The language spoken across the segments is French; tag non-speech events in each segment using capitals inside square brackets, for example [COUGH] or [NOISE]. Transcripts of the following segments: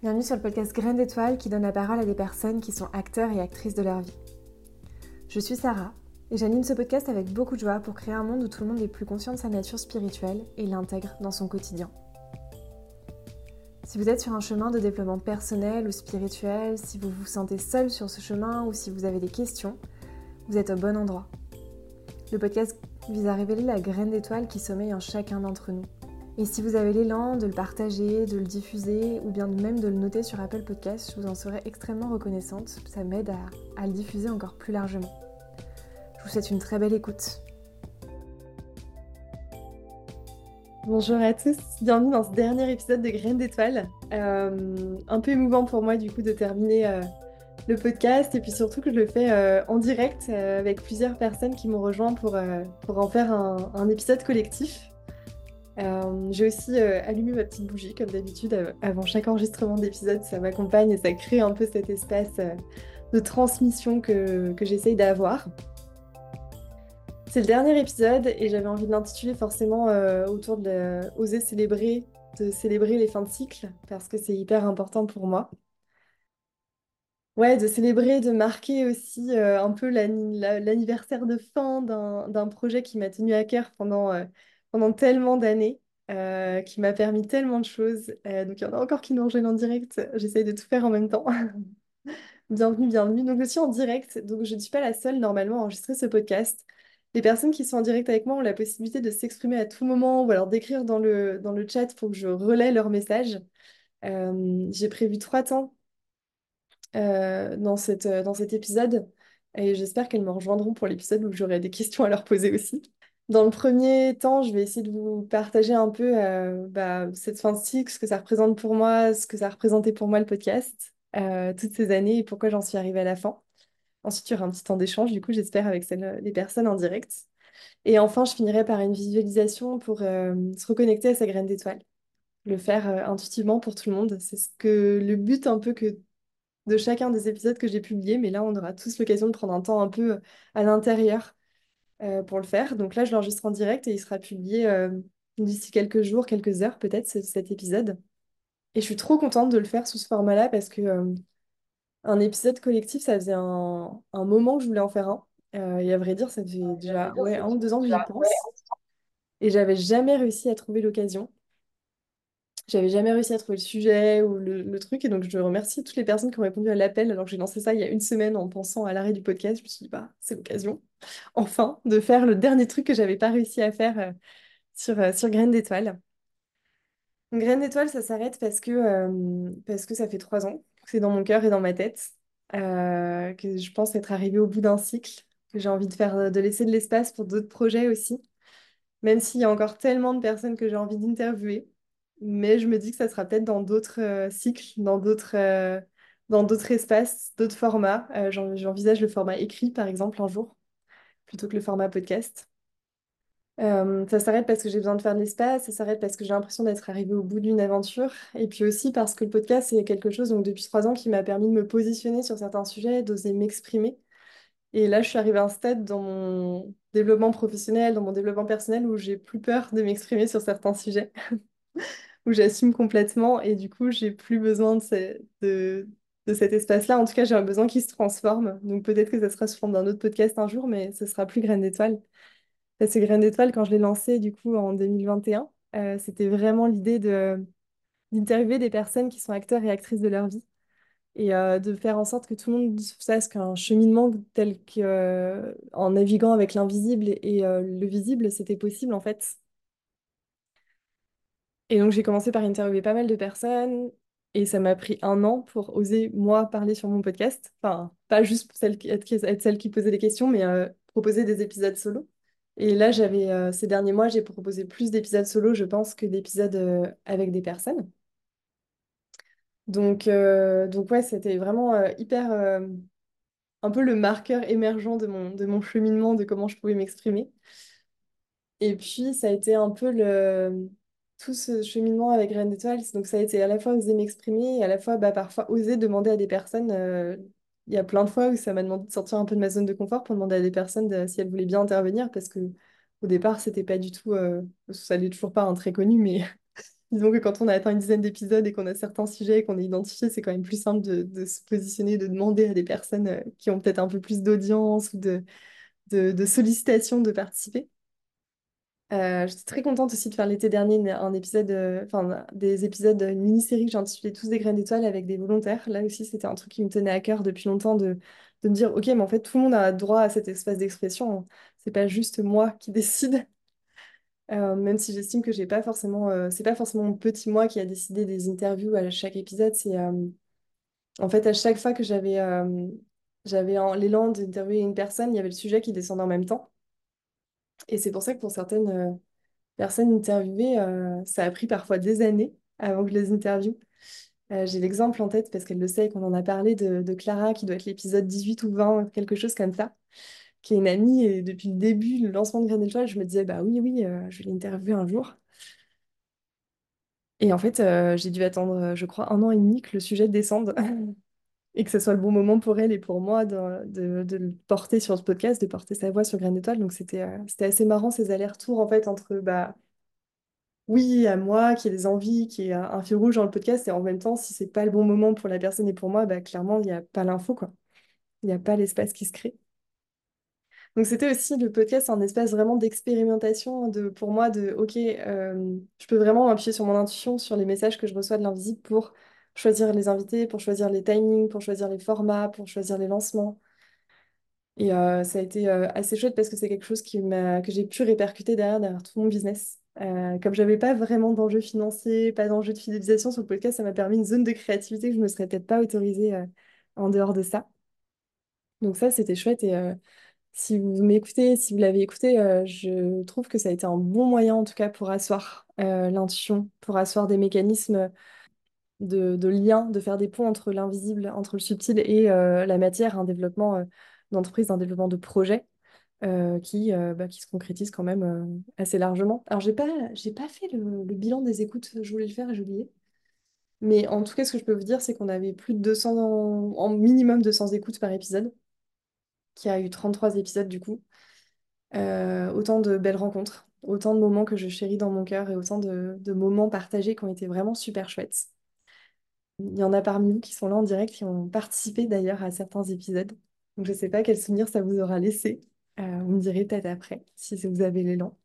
Bienvenue sur le podcast Graines d'étoiles qui donne la parole à des personnes qui sont acteurs et actrices de leur vie. Je suis Sarah et j'anime ce podcast avec beaucoup de joie pour créer un monde où tout le monde est plus conscient de sa nature spirituelle et l'intègre dans son quotidien. Si vous êtes sur un chemin de développement personnel ou spirituel, si vous vous sentez seul sur ce chemin ou si vous avez des questions, vous êtes au bon endroit. Le podcast vise à révéler la graine d'étoile qui sommeille en chacun d'entre nous et si vous avez l'élan de le partager, de le diffuser ou bien même de le noter sur Apple Podcast, je vous en serais extrêmement reconnaissante. Ça m'aide à, le diffuser encore plus largement. Je vous souhaite une très belle écoute. Bonjour à tous, bienvenue dans ce dernier épisode de Graines d'étoiles. Euh, un peu émouvant pour moi du coup de terminer euh, le podcast et puis surtout que je le fais euh, en direct avec plusieurs personnes qui m'ont rejoint pour, pour en faire un épisode collectif. Euh, j'ai aussi euh, allumé ma petite bougie, comme d'habitude, avant chaque enregistrement d'épisode. Ça m'accompagne et ça crée un peu cet espace euh, de transmission que, j'essaye d'avoir. C'est le dernier épisode et j'avais envie de l'intituler forcément autour de oser célébrer, de célébrer les fins de cycle, parce que c'est hyper important pour moi. Ouais, de célébrer, de marquer aussi un peu l'anniversaire de fin d'un projet qui m'a tenu à cœur pendant pendant tellement d'années, euh, qui m'a permis tellement de choses. Euh, donc il y en a encore qui nous rejoignent en direct. J'essaye de tout faire en même temps. [LAUGHS] bienvenue, bienvenue. Donc je suis en direct, donc je ne suis pas la seule normalement à enregistrer ce podcast. Les personnes qui sont en direct avec moi ont la possibilité de s'exprimer à tout moment ou alors d'écrire dans le, dans le chat pour que je relaie leur message. Euh, j'ai prévu trois temps dans, cette, dans cet épisode et j'espère qu'elles me rejoindront pour l'épisode où j'aurai des questions à leur poser aussi. Dans le premier temps, je vais essayer de vous partager un peu euh, bah, cette fin de cycle, ce que ça représente pour moi, ce que ça a représenté pour moi le podcast, euh, toutes ces années et pourquoi j'en suis arrivée à la fin. Ensuite, il y aura un petit temps d'échange, du coup, j'espère, avec les personnes en direct. Et enfin, je finirai par une visualisation pour euh, se reconnecter à sa graine d'étoile. Le faire intuitivement pour tout le monde. C'est ce que le but un peu que de chacun des épisodes que j'ai publiés, mais là, on aura tous l'occasion de prendre un temps un peu à l'intérieur euh, pour le faire. Donc là, je l'enregistre en direct et il sera publié euh, d'ici quelques jours, quelques heures peut-être, cet épisode. Et je suis trop contente de le faire sous ce format-là parce que euh, un épisode collectif, ça faisait un, moment que je voulais en faire un. et à vrai dire, ça fait déjà ouais, un ou deux ans que j'y pense. Et j'avais jamais réussi à trouver l'occasion. J'avais jamais réussi à trouver le sujet ou le, truc. Et donc, je remercie toutes les personnes qui ont répondu à l'appel alors que j'ai lancé ça il y a une semaine en pensant à l'arrêt du podcast. Je me suis dit, bah, c'est l'occasion, [LAUGHS] enfin, de faire le dernier truc que j'avais pas réussi à faire euh, sur, euh, sur Graines d'étoiles. Graines d'étoiles, ça s'arrête parce que, euh, parce que ça fait trois ans que c'est dans mon cœur et dans ma tête, que je pense être arrivée au bout d'un cycle, que j'ai envie de faire, de laisser de l'espace pour d'autres projets aussi, même s'il y a encore tellement de personnes que j'ai envie d'interviewer mais je me dis que ça sera peut-être dans d'autres euh, cycles, dans d'autres euh, dans d'autres espaces, d'autres formats. Euh, j'envisage le format écrit, par exemple, un jour, plutôt que le format podcast. ça s'arrête parce que j'ai besoin de faire de l'espace, ça s'arrête parce que j'ai l'impression d'être arrivée au bout d'une aventure, et puis aussi parce que le podcast, c'est quelque chose, donc depuis trois ans, qui m'a permis de me positionner sur certains sujets, d'oser m'exprimer. Et là, je suis arrivée à un stade dans mon développement professionnel, dans mon développement personnel, où j'ai plus peur de m'exprimer sur certains sujets. [LAUGHS] où j'assume complètement et du coup, j'ai plus besoin de, cet espace-là. En tout cas, j'ai un besoin qui se transforme. Donc peut-être que ça sera sous forme d'un autre podcast un jour, mais ce sera plus Graines d'étoiles. C'est Graines d'étoiles, quand je l'ai lancé du coup en 2021, euh, c'était vraiment l'idée d'interviewer des personnes qui sont acteurs et actrices de leur vie et euh, de faire en sorte que tout le monde sache qu'un cheminement tel que euh, naviguant avec l'invisible et le visible, c'était possible en fait. Et donc j'ai commencé par interviewer pas mal de personnes et ça m'a pris un an pour oser, moi, parler sur mon podcast. Enfin, pas juste celle être, celle qui posait des questions, mais euh, proposer des épisodes solo. Et là, j'avais euh, ces derniers mois, j'ai proposé plus d'épisodes solo, je pense, que d'épisodes euh, avec des personnes. Donc, donc ouais, c'était vraiment hyper un peu le marqueur émergent de mon, de mon cheminement, de comment je pouvais m'exprimer. Et puis, ça a été un peu le, tout ce cheminement avec Graines d'étoiles. Donc ça a été à la fois oser m'exprimer et à la fois bah, parfois oser demander à des personnes. Euh, il y a plein de fois où ça m'a demandé de sortir un peu de ma zone de confort pour demander à des personnes si elles voulaient bien intervenir parce que au départ c'était pas du tout, euh, ça n'est toujours pas un très connu, mais [LAUGHS] Disons que quand on a atteint une dizaine d'épisodes et qu'on a certains sujets qu'on a identifiés, c'est quand même plus simple de, se positionner, de demander à des personnes euh, qui ont peut-être un peu plus d'audience ou de, de, de sollicitations de participer. Euh, j'étais très contente aussi de faire l'été dernier un épisode, euh, enfin des épisodes, une mini-série que j'ai intitulée Tous des graines d'étoiles avec des volontaires. Là aussi, c'était un truc qui me tenait à cœur depuis longtemps de, de me dire, ok, mais en fait, tout le monde a droit à cet espace d'expression. C'est pas juste moi qui décide. [LAUGHS] Euh, même si j'estime que j'ai pas forcément, euh, c'est pas forcément mon petit moi qui a décidé des interviews à chaque épisode. C'est euh, en fait à chaque fois que j'avais j'avais l'élan d'interviewer une personne, il y avait le sujet qui descendait en même temps. Et c'est pour ça que pour certaines personnes interviewées, euh, ça a pris parfois des années avant que je les interviewe. Euh, j'ai l'exemple en tête parce qu'elle le sait qu'on en a parlé de, Clara qui doit être l'épisode 18 ou 20, quelque chose comme ça, qui est une amie et depuis le début, le lancement de Graines d'étoiles, je me disais bah oui, oui, euh, je vais l'interviewer un jour. Et en fait, euh, j'ai dû attendre, euh, je crois, un an et demi que le sujet descende [LAUGHS] et que ce soit le bon moment pour elle et pour moi de, de- le porter sur ce podcast, de porter sa voix sur Graines d'étoiles. Donc c'était euh, c'était assez marrant ces allers-retours en fait entre bah oui, à moi, qui ai des envies, qui ai un fil rouge dans le podcast, et en même temps, si c'est pas le bon moment pour la personne et pour moi, bah, clairement, il n'y a pas l'info, quoi. Il n'y a pas l'espace qui se crée. Donc c'était aussi le podcast, un espace vraiment d'expérimentation de, pour moi, de, OK, euh, je peux vraiment appuyer sur mon intuition, sur les messages que je reçois de l'invisible pour choisir les invités, pour choisir les timings, pour choisir les formats, pour choisir les lancements. Et euh, ça a été euh, assez chouette parce que c'est quelque chose qui que j'ai pu répercuter derrière, derrière tout mon business. Euh, comme j'avais pas vraiment d'enjeux financiers, pas d'enjeux de fidélisation sur le podcast, ça m'a permis une zone de créativité que je me serais peut-être pas autorisée en dehors de ça. Donc ça, c'était chouette. Et si vous m'écoutez, si vous l'avez écouté, je trouve que ça a été un bon moyen en tout cas pour asseoir l'intuition, pour asseoir des mécanismes de, de lien, de faire des ponts entre l'invisible, entre le subtil et euh, la matière, un développement euh, d'entreprise, un développement de projet euh, qui, bah, qui se concrétise quand même assez largement. Alors, j'ai pas, pas fait le, bilan des écoutes, je voulais le faire et j'ai oublié. Mais en tout cas, ce que je peux vous dire, c'est qu'on avait plus de 200, en, minimum 200 écoutes par épisode, qui a eu 33 épisodes du coup. Autant de belles rencontres, autant de moments que je chéris dans mon cœur et autant de moments partagés qui ont été vraiment super chouettes. Il y en a parmi vous qui sont là en direct, qui ont participé d'ailleurs à certains épisodes. Donc je ne sais pas quel souvenir ça vous aura laissé. Euh, vous me direz peut-être après, si vous avez l'élan.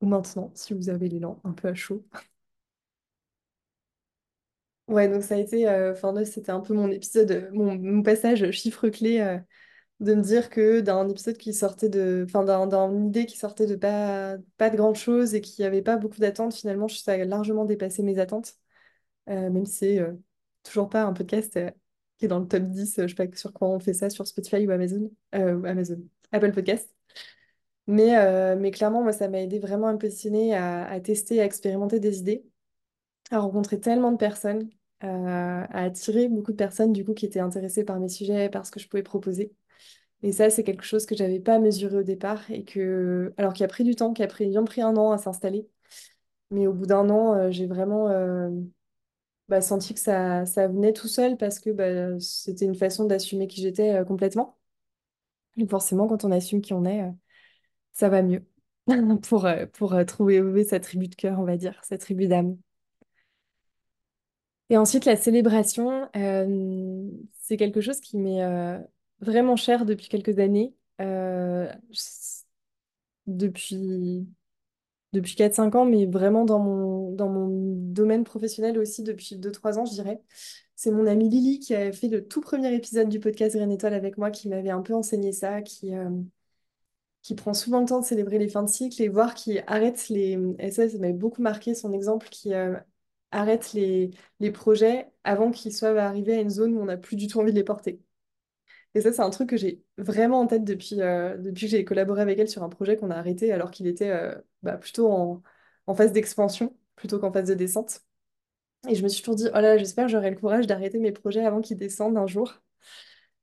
Ou maintenant, si vous avez l'élan, un peu à chaud. [LAUGHS] Ouais, donc ça a été, euh, enfin c'était un peu mon épisode, euh, mon, passage chiffre clé, euh, de me dire que d'un épisode qui sortait de, enfin d'un, d'une idée qui sortait de pas, pas de grande chose et qui avait pas beaucoup d'attentes, finalement, ça a largement dépassé mes attentes. Euh, même si c'est euh, toujours pas un podcast euh, qui est dans le top 10, euh, je sais pas sur quoi on fait ça, sur Spotify ou Amazon, Amazon, Apple Podcast. Mais, mais clairement, moi, ça m'a aidé vraiment à me positionner, à, tester, à expérimenter des idées, à rencontrer tellement de personnes, à attirer beaucoup de personnes du coup qui étaient intéressées par mes sujets, par ce que je pouvais proposer. Et ça, c'est quelque chose que j'avais pas mesuré au départ et que, alors qui a pris du temps, qui a pris, pris un an à s'installer. Mais au bout d'un an, j'ai vraiment, bah, senti que ça, ça venait tout seul parce que bah, c'était une façon d'assumer qui j'étais euh, complètement. Et forcément, quand on assume qui on est, euh, ça va mieux [LAUGHS] pour, euh, pour trouver sa tribu de cœur, on va dire, sa tribu d'âme. Et ensuite, la célébration, c'est quelque chose qui m'est vraiment cher depuis quelques années. Depuis depuis quatre cinq ans, mais vraiment dans mon, dans mon domaine professionnel aussi depuis deux trois ans, je dirais. C'est mon amie Lily qui a fait le tout premier épisode du podcast Graine Étoile avec moi, qui m'avait un peu enseigné ça, qui, euh, qui prend souvent le temps de célébrer les fins de cycle et voir qui arrête les... Et ça, ça m'avait beaucoup marqué son exemple, qui euh, arrête les, les projets avant qu'ils soient arrivés à une zone où on n'a plus du tout envie de les porter. Et ça, c'est un truc que j'ai vraiment en tête depuis, euh, depuis que j'ai collaboré avec elle sur un projet qu'on a arrêté alors qu'il était euh, bah, plutôt en, en phase d'expansion plutôt qu'en phase de descente. Et je me suis toujours dit, oh là, j'espère j'aurai le courage d'arrêter mes projets avant qu'ils descendent un jour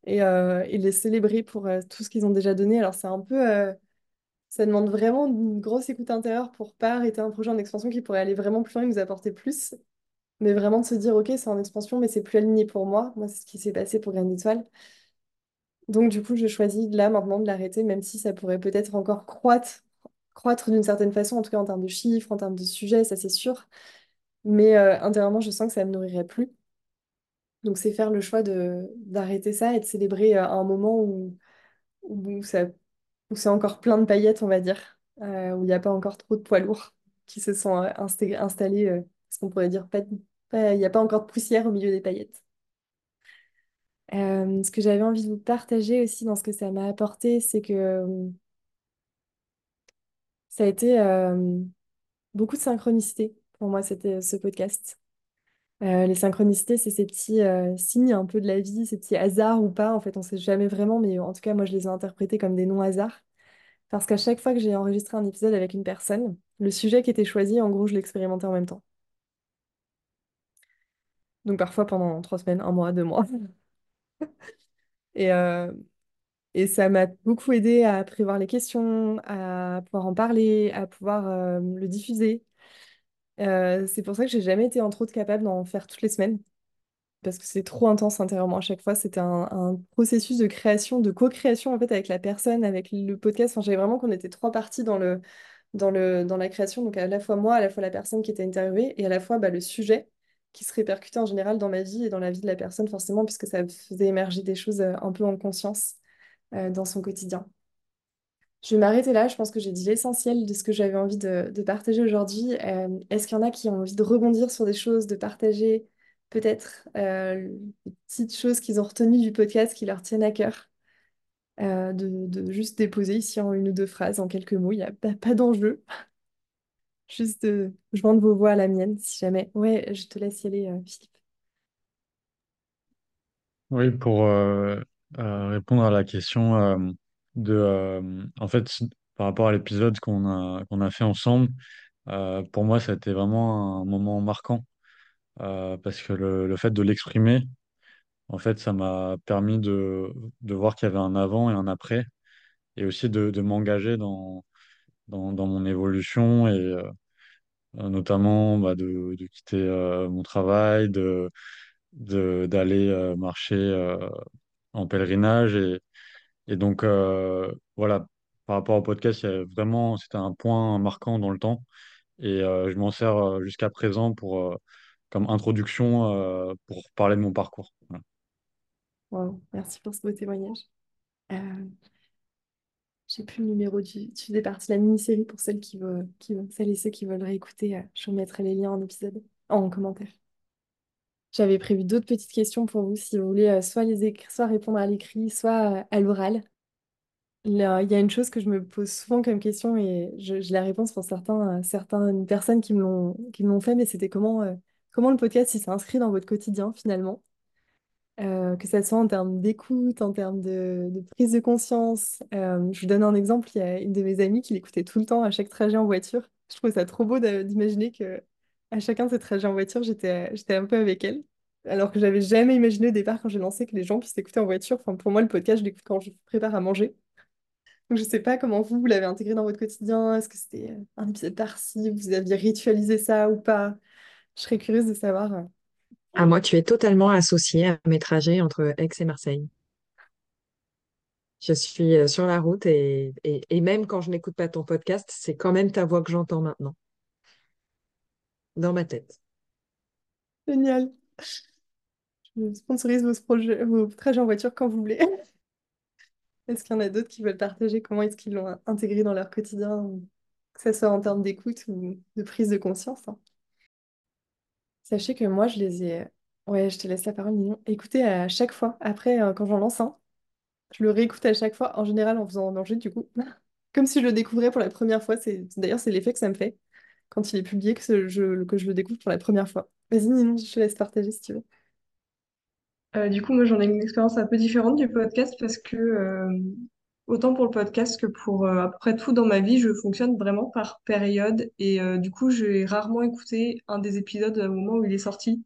et, euh, et les célébrer pour tout ce qu'ils ont déjà donné. Alors, c'est un peu, ça demande vraiment une grosse écoute intérieure pour pas arrêter un projet en expansion qui pourrait aller vraiment plus loin et nous apporter plus. Mais vraiment de se dire, ok, c'est en expansion, mais c'est plus aligné pour moi. Moi, c'est ce qui s'est passé pour Graines d'étoile. Donc, du coup, je choisis là maintenant de l'arrêter, même si ça pourrait peut-être encore croître, croître d'une certaine façon, en tout cas en termes de chiffres, en termes de sujets, ça c'est sûr. mais euh, intérieurement, je sens que ça me nourrirait plus. Donc, c'est faire le choix d'arrêter ça et de célébrer euh, un moment où, où, ça, où c'est encore plein de paillettes, on va dire, euh, où il n'y a pas encore trop de poids lourds qui se sont installés, ce qu'on pourrait dire, il n'y a pas encore de poussière au milieu des paillettes. Ce que j'avais envie de vous partager aussi dans ce que ça m'a apporté, c'est que ça a été beaucoup de synchronicité pour moi, c'était ce podcast. Les synchronicités, c'est ces petits signes un peu de la vie, ces petits hasards ou pas. En fait, on sait jamais vraiment, mais en tout cas, moi, je les ai interprétés comme des non-hasards. Parce qu'à chaque fois que j'ai enregistré un épisode avec une personne, le sujet qui était choisi, en gros, je l'expérimentais en même temps. Donc parfois pendant trois semaines, un mois, deux mois. [LAUGHS] Et, euh, et ça m'a beaucoup aidé à prévoir les questions, à pouvoir en parler, à pouvoir euh, le diffuser. Euh, c'est pour ça que j'ai jamais été en trop de capable d'en faire toutes les semaines. parce que c'est trop intense intérieurement à chaque fois. C'était un, processus de création, de co-création en fait avec la personne, avec le podcast. J'avais vraiment qu'on était trois parties dans le, dans le, dans la création, donc à la fois moi, à la fois la personne qui était interviewée et à la fois bah, le sujet qui se répercutait en général dans ma vie et dans la vie de la personne forcément, puisque ça faisait émerger des choses euh, un peu en conscience euh, dans son quotidien. Je vais m'arrêter là, je pense que j'ai dit l'essentiel de ce que j'avais envie de, partager aujourd'hui. Euh, est-ce qu'il y en a qui ont envie de rebondir sur des choses, de partager peut-être euh, des petites choses qu'ils ont retenues du podcast qui leur tiennent à cœur, de, juste déposer ici en une ou deux phrases, en quelques mots, il n'y a pas d'enjeu, juste de joindre vos voix à la mienne si jamais. Ouais, je te laisse y aller, euh, Philippe. Oui, pour euh, euh, répondre à la question euh, de, euh, en fait, par rapport à l'épisode qu'on a, qu'on a fait ensemble, euh, pour moi, ça a été vraiment un moment marquant euh, parce que le, le fait de l'exprimer, en fait, ça m'a permis de, de voir qu'il y avait un avant et un après et aussi de, de m'engager dans, dans, dans mon évolution et euh, notamment bah, de, de quitter euh, mon travail, de, d'aller euh, marcher euh, en pèlerinage et Et donc, euh, voilà, par rapport au podcast, il vraiment, c'était un point marquant dans le temps. Et euh, je m'en sers euh, jusqu'à présent pour, euh, comme introduction euh, pour parler de mon parcours. Wow, merci pour ce beau témoignage. J'ai plus le numéro du, tu partie de la mini-série pour celles qui veulent, qui veulent- celles et ceux qui veulent réécouter. euh, je vous mettrai les liens en épisode, en commentaire. J'avais prévu d'autres petites questions pour vous si vous voulez euh, soit les écrire, soit répondre à l'écrit, soit euh, à l'oral. Il y a une chose que je me pose souvent comme question et je- la réponse pour certaines personnes qui me l'ont fait, mais c'était comment, comment le podcast s'est inscrit dans votre quotidien finalement? Euh, que ça soit en termes d'écoute, en termes de, prise de conscience. Euh, je vous donne un exemple, il y a une de mes amies qui l'écoutait tout le temps à chaque trajet en voiture. Je trouve ça trop beau d'imaginer que à chacun de ces trajets en voiture, j'étais un peu avec elle. Alors que j'avais jamais imaginé au départ quand j'ai lancé que les gens puissent écouter en voiture. Enfin, pour moi, le podcast, je l'écoute quand je prépare à manger. Donc je sais pas comment vous, vous l'avez intégré dans votre quotidien. Est-ce que c'était euh, un épisode par-ci, vous aviez ritualisé ça ou pas? Je serais curieuse de savoir. À moi, tu es totalement associé à mes trajets entre Aix et Marseille. Je suis euh, sur la route et, et, même quand je n'écoute pas ton podcast, c'est quand même ta voix que j'entends maintenant, dans ma tête. Génial. Je sponsorise vos projets, vos trajets en voiture quand vous voulez. [LAUGHS] Est-ce qu'il y en a d'autres qui veulent partager? Comment est-ce qu'ils l'ont intégré dans leur quotidien, que ce soit en termes d'écoute ou de prise de conscience, hein. Sachez que moi, je les ai... Ouais, je te laisse la parole, Mignon. Écoutez à chaque fois. Après, euh, quand j'en lance un, je le réécoute à chaque fois, en général en faisant manger, du coup. [LAUGHS] Comme si je le découvrais pour la première fois. C'est... D'ailleurs, c'est l'effet que ça me fait quand il est publié que, je... que je le découvre pour la première fois. Vas-y, Mignon, je te laisse partager si tu veux. Euh, du coup, moi, j'en ai une expérience un peu différente du podcast parce que, euh, autant pour le podcast que pour euh, à peu près tout dans ma vie, je fonctionne vraiment par période. Et euh, du coup, j'ai rarement écouté un des épisodes au moment où il est sorti.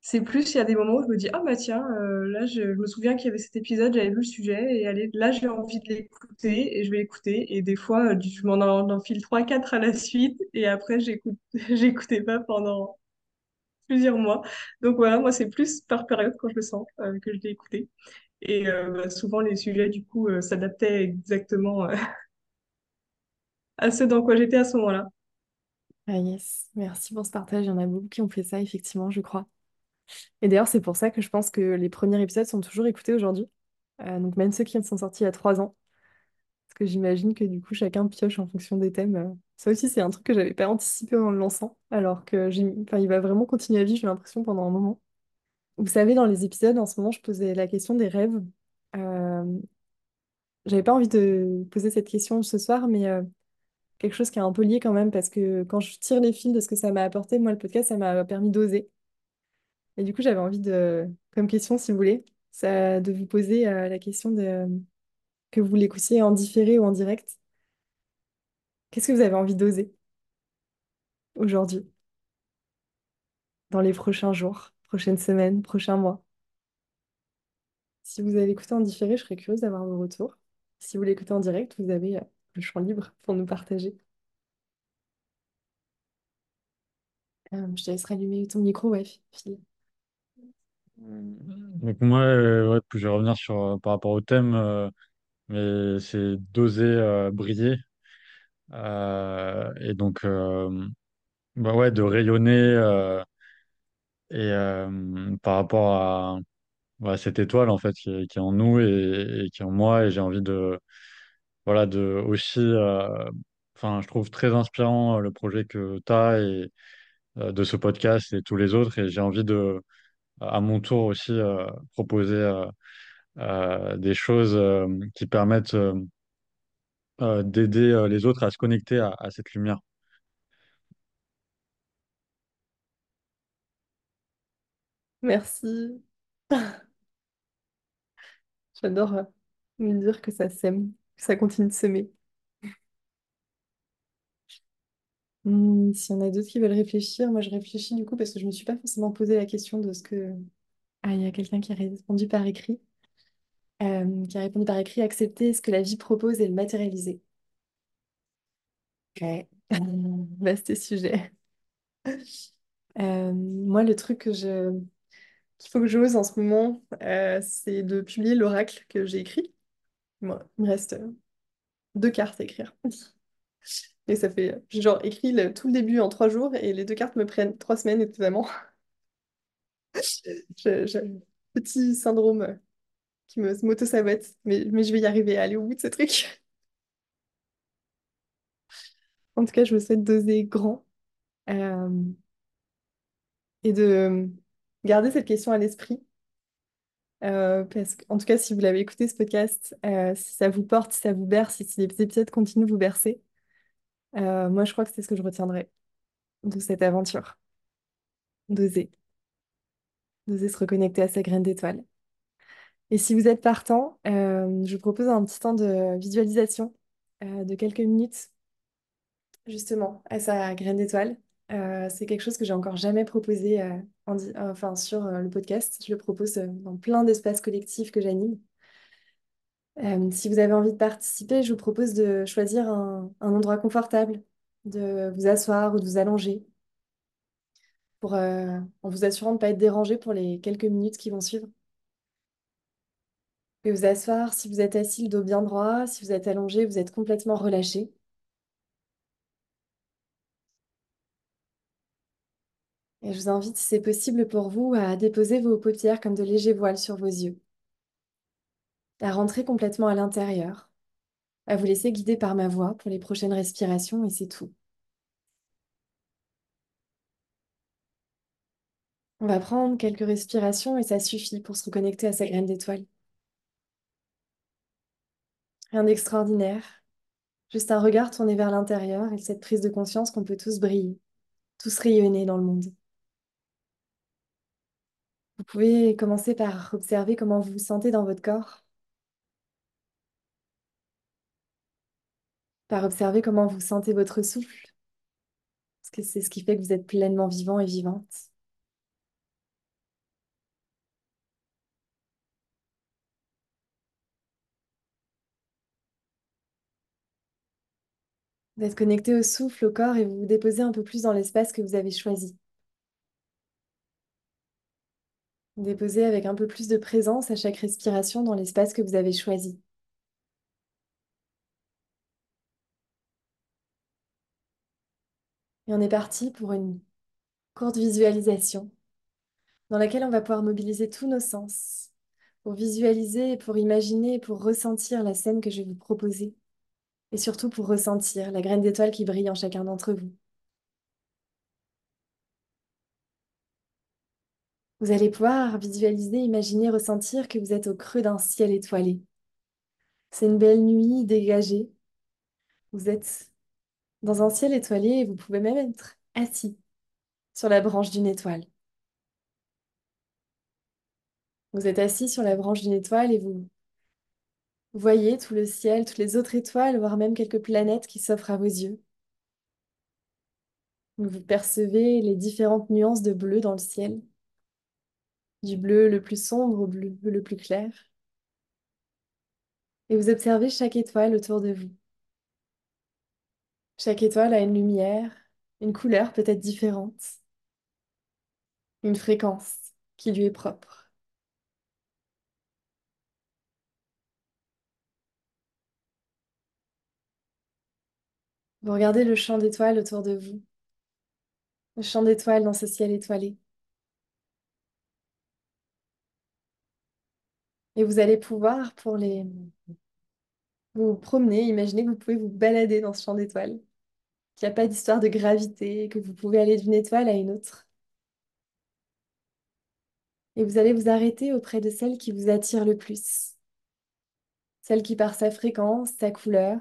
C'est plus, il y a des moments où je me dis, ah bah tiens, euh, là, je, je me souviens qu'il y avait cet épisode, j'avais vu le sujet, et allez, là, j'ai envie de l'écouter, et je vais l'écouter. Et des fois, je m'en en- enfile trois quatre à la suite, et après, j'écoute, [LAUGHS] j'écoutais pas pendant plusieurs mois. Donc voilà, moi, c'est plus par période quand je le sens que je l'ai écouté. Et euh, bah, souvent, les sujets, du coup, euh, s'adaptaient exactement euh, [LAUGHS] à ce dans quoi j'étais à ce moment-là. Ah yes, merci pour ce partage. Il y en a beaucoup qui ont fait ça, effectivement, je crois. Et d'ailleurs, c'est pour ça que je pense que les premiers épisodes sont toujours écoutés aujourd'hui. Donc même ceux qui sont sortis il y a trois ans. Parce que j'imagine que du coup, chacun pioche en fonction des thèmes. Ça aussi, c'est un truc que j'avais pas anticipé en le lançant. Alors que. Enfin, il va vraiment continuer à vivre, j'ai l'impression, pendant un moment. Vous savez, dans les épisodes, en ce moment, je posais la question des rêves. Euh, J'avais pas envie de poser cette question ce soir, mais euh, quelque chose qui est un peu lié quand même, parce que quand je tire les fils de ce que ça m'a apporté, moi, le podcast, ça m'a permis d'oser. Et du coup, j'avais envie de, comme question, si vous voulez, de vous poser euh, la question de que vous l'écoutiez en différé ou en direct. Qu'est-ce que vous avez envie d'oser aujourd'hui, dans les prochains jours, prochaines semaines, prochains mois? Si vous avez écouté en différé, je serais curieuse d'avoir vos retours. Si vous l'écoutez en direct, vous avez euh, le champ libre [LAUGHS] pour nous partager. Euh, je te laisse rallumer ton micro, ouais, Phil. Donc moi, euh, je vais revenir sur, euh, par rapport au thème, euh, mais c'est d'oser euh, briller. Euh, et donc, euh, bah ouais, de rayonner euh, et euh, par rapport à ouais, cette étoile en fait qui est, en nous et, qui est en moi. Et j'ai envie de, voilà, de aussi, euh, je trouve très inspirant euh, le projet que tu as et de ce podcast et tous les autres. Et j'ai envie de, à mon tour aussi, proposer des choses qui permettent d'aider les autres à se connecter à cette lumière. Merci. J'adore euh, me dire que ça sème, que ça continue de semer. Hmm, S'il y en a d'autres qui veulent réfléchir, moi je réfléchis du coup parce que je me suis pas forcément posé la question de ce que... Ah, il y a quelqu'un qui a répondu par écrit. Euh, qui a répondu par écrit, accepter ce que la vie propose et le matérialiser. Ok. [LAUGHS] Vaste sujet. Euh, moi, le truc que je... qu'il faut que j'ose en ce moment, euh, c'est de publier l'oracle que j'ai écrit. Moi, il me reste euh, deux cartes à écrire. [LAUGHS] Et ça fait, j'ai genre écrit tout le début en trois jours et les deux cartes me prennent trois semaines étonnamment. [LAUGHS] J'ai un petit syndrome qui me m'auto-sabote, mais, mais je vais y arriver à aller au bout de ce truc. En tout cas, je me souhaite d'oser grand euh, et de garder cette question à l'esprit. euh, parce qu'en tout cas, si vous l'avez écouté ce podcast, euh, si ça vous porte, si ça vous berce, si, les épisodes continuent de vous bercer, euh, moi je crois que c'est ce que je retiendrai de cette aventure. D'oser, d'oser se reconnecter à sa graine d'étoile. Et si vous êtes partant, je vous propose un petit temps de visualisation de quelques minutes, justement, à sa graine d'étoile. Euh, c'est quelque chose que j'ai encore jamais proposé euh, di- enfin, sur euh, le podcast. Je le propose euh, dans plein d'espaces collectifs que j'anime. Euh, si vous avez envie de participer, je vous propose de choisir un, endroit confortable, de vous asseoir ou de vous allonger, pour, euh, en vous assurant de ne pas être dérangé pour les quelques minutes qui vont suivre. Pouvez vous asseoir si vous êtes assis, le dos bien droit. Si vous êtes allongé, vous êtes complètement relâché. Et je vous invite, si c'est possible pour vous, à déposer vos paupières comme de légers voiles sur vos yeux, à rentrer complètement à l'intérieur, à vous laisser guider par ma voix pour les prochaines respirations, et c'est tout. On va prendre quelques respirations et ça suffit pour se reconnecter à sa graine d'étoile. Rien d'extraordinaire, juste un regard tourné vers l'intérieur et cette prise de conscience qu'on peut tous briller, tous rayonner dans le monde. Vous pouvez commencer par observer comment vous vous sentez dans votre corps, par observer comment vous sentez votre souffle, parce que c'est ce qui fait que vous êtes pleinement vivant et vivante. D'être connecté au souffle, au corps et vous vous déposez un peu plus dans l'espace que vous avez choisi. Déposez avec un peu plus de présence à chaque respiration dans l'espace que vous avez choisi. Et on est parti pour une courte visualisation dans laquelle on va pouvoir mobiliser tous nos sens pour visualiser, pour imaginer, pour ressentir la scène que je vais vous proposer. Et surtout pour ressentir la graine d'étoile qui brille en chacun d'entre vous. Vous allez pouvoir visualiser, imaginer, ressentir que vous êtes au creux d'un ciel étoilé. C'est une belle nuit dégagée. Vous êtes dans un ciel étoilé et vous pouvez même être assis sur la branche d'une étoile. Vous êtes assis sur la branche d'une étoile et vous voyez tout le ciel, toutes les autres étoiles, voire même quelques planètes qui s'offrent à vos yeux. Vous percevez les différentes nuances de bleu dans le ciel, du bleu le plus sombre au bleu le plus clair. Et vous observez chaque étoile autour de vous. Chaque étoile a une lumière, une couleur peut-être différente, une fréquence qui lui est propre. Vous regardez le champ d'étoiles autour de vous, le champ d'étoiles dans ce ciel étoilé. Et vous allez pouvoir, pour les... vous promener, imaginez que vous pouvez vous balader dans ce champ d'étoiles, qu'il n'y a pas d'histoire de gravité, que vous pouvez aller d'une étoile à une autre. Et vous allez vous arrêter auprès de celle qui vous attire le plus, celle qui par sa fréquence, sa couleur,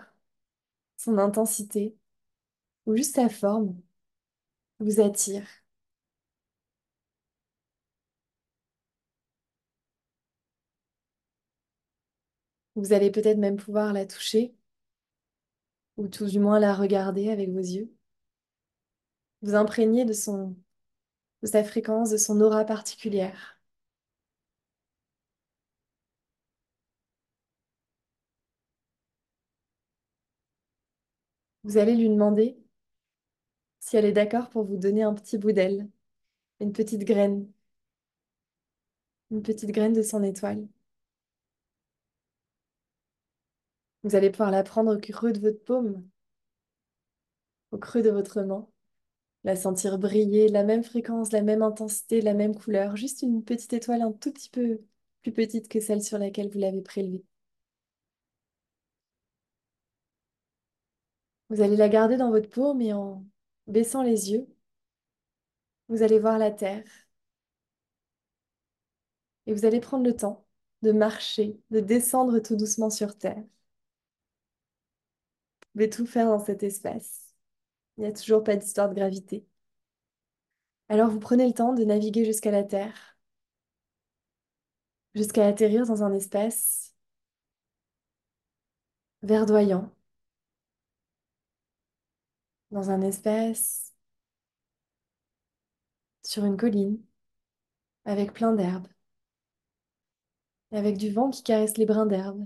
son intensité, ou juste sa forme, vous attire. Vous allez peut-être même pouvoir la toucher, ou tout du moins la regarder avec vos yeux. Vous imprégner de de sa fréquence, de son aura particulière. Vous allez lui demander si elle est d'accord pour vous donner un petit bout d'elle, une petite graine, une petite graine de son étoile. Vous allez pouvoir la prendre au creux de votre paume, au creux de votre main, la sentir briller, la même fréquence, la même intensité, la même couleur, juste une petite étoile un tout petit peu plus petite que celle sur laquelle vous l'avez prélevée. Vous allez la garder dans votre paume et en baissant les yeux, vous allez voir la terre. Et vous allez prendre le temps de marcher, de descendre tout doucement sur terre. Vous pouvez tout faire dans cet espace. Il n'y a toujours pas d'histoire de gravité. Alors vous prenez le temps de naviguer jusqu'à la terre, jusqu'à atterrir dans un espace verdoyant, dans un espace sur une colline avec plein d'herbes, avec du vent qui caresse les brins d'herbe,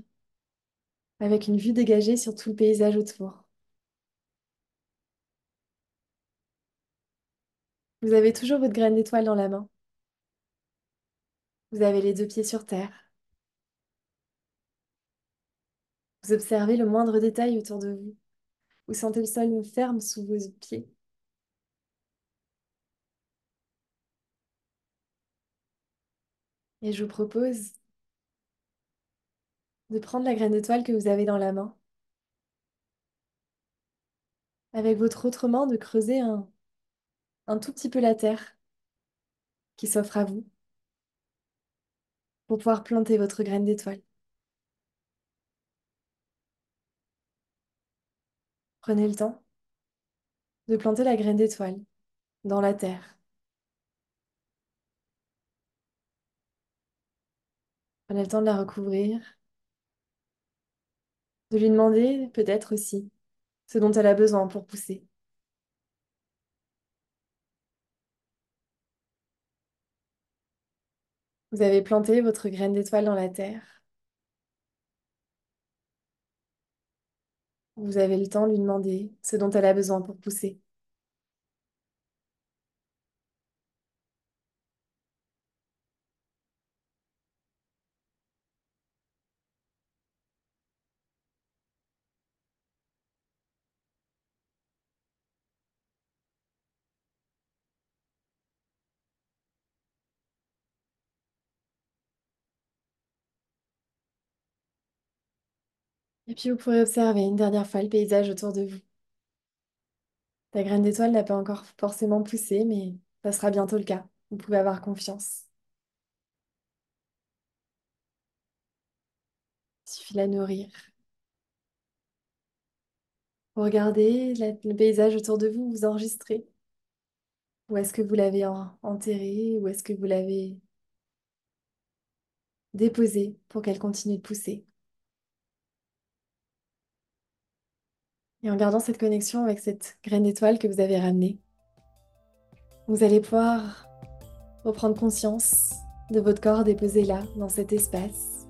avec une vue dégagée sur tout le paysage autour. Vous avez toujours votre graine d'étoile dans la main. Vous avez les deux pieds sur terre. Vous observez le moindre détail autour de vous. Vous sentez le sol ferme sous vos pieds. Et je vous propose de prendre la graine d'étoile que vous avez dans la main. Avec votre autre main, de creuser un, un tout petit peu la terre qui s'offre à vous pour pouvoir planter votre graine d'étoile. Prenez le temps de planter la graine d'étoile dans la terre. Prenez le temps de la recouvrir, de lui demander peut-être aussi ce dont elle a besoin pour pousser. Vous avez planté votre graine d'étoile dans la terre. Vous avez le temps de lui demander ce dont elle a besoin pour pousser. Et puis vous pourrez observer une dernière fois le paysage autour de vous. Ta graine d'étoile n'a pas encore forcément poussé, mais ça sera bientôt le cas. Vous pouvez avoir confiance. Il suffit de la nourrir. Vous regardez le paysage autour de vous, vous enregistrez. Où est-ce que vous l'avez enterré? Où est-ce que vous l'avez déposé pour qu'elle continue de pousser? Et en gardant cette connexion avec cette graine d'étoile que vous avez ramenée, vous allez pouvoir reprendre conscience de votre corps déposé là, dans cet espace.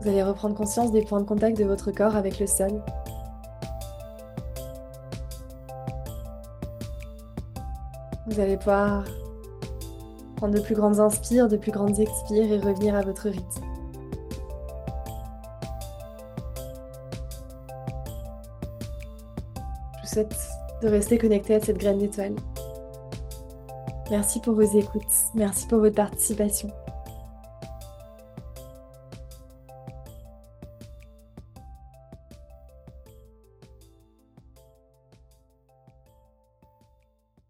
Vous allez reprendre conscience des points de contact de votre corps avec le sol. Vous allez pouvoir prendre de plus grandes inspires, de plus grandes expires et revenir à votre rythme. Souhaite de rester connecté à cette graine d'étoile. Merci pour vos écoutes, merci pour votre participation.